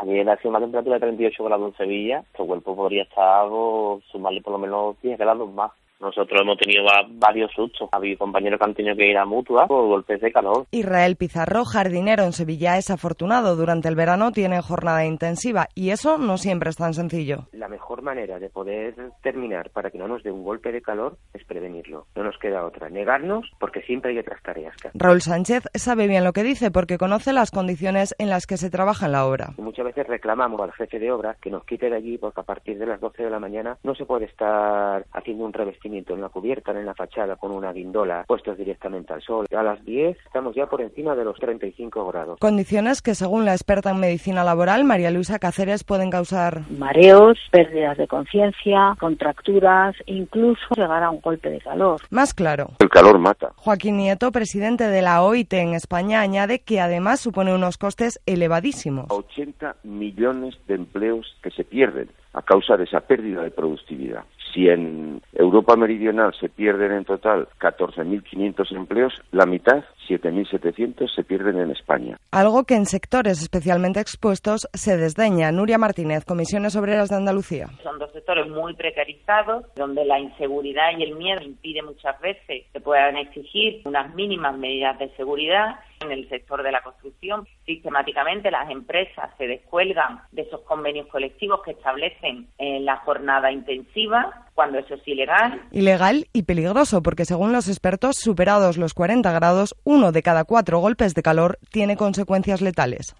Ayer ha sido una temperatura de 38 grados en Sevilla, tu cuerpo podría estar o sumarle por lo menos 10 grados más. Nosotros hemos tenido varios sustos. Ha habido compañeros que han tenido que ir a mutua por golpes de calor. Israel Pizarro, jardinero en Sevilla, es afortunado. Durante el verano tiene jornada intensiva y eso no siempre es tan sencillo. La mejor manera de poder terminar para que no nos dé un golpe de calor es prevenirlo. No nos queda otra. Negarnos porque siempre hay otras tareas. Raúl Sánchez sabe bien lo que dice porque conoce las condiciones en las que se trabaja en la obra. muchas veces reclamamos al jefe de obra que nos quite de allí porque a partir de las 12 de la mañana no se puede estar haciendo un revestimiento en la cubierta, en la fachada, con una guindola, puestos directamente al sol. A las 10 estamos ya por encima de los 35 grados. Condiciones que, según la experta en medicina laboral, María Luisa Cáceres, pueden causar mareos, pérdidas de conciencia, contracturas, incluso llegar a un golpe de calor. Más claro. El calor mata. Joaquín Nieto, presidente de la OIT en España, añade que además supone unos costes elevadísimos. 80 millones de empleos que se pierden a causa de esa pérdida de productividad. Si en Europa Meridional se pierden en total 14.500 empleos, la mitad, 7.700, se pierden en España. Algo que en sectores especialmente expuestos se desdeña. Nuria Martínez, Comisiones Obreras de Andalucía. Son dos sectores muy precarizados, donde la inseguridad y el miedo impide muchas veces que puedan exigir unas mínimas medidas de seguridad en el sector de la construcción. Sistemáticamente las empresas se descuelgan de esos convenios colectivos que establecen en la jornada intensiva cuando eso es ilegal. Ilegal y peligroso porque según los expertos, superados los 40 grados, uno de cada cuatro golpes de calor tiene consecuencias letales.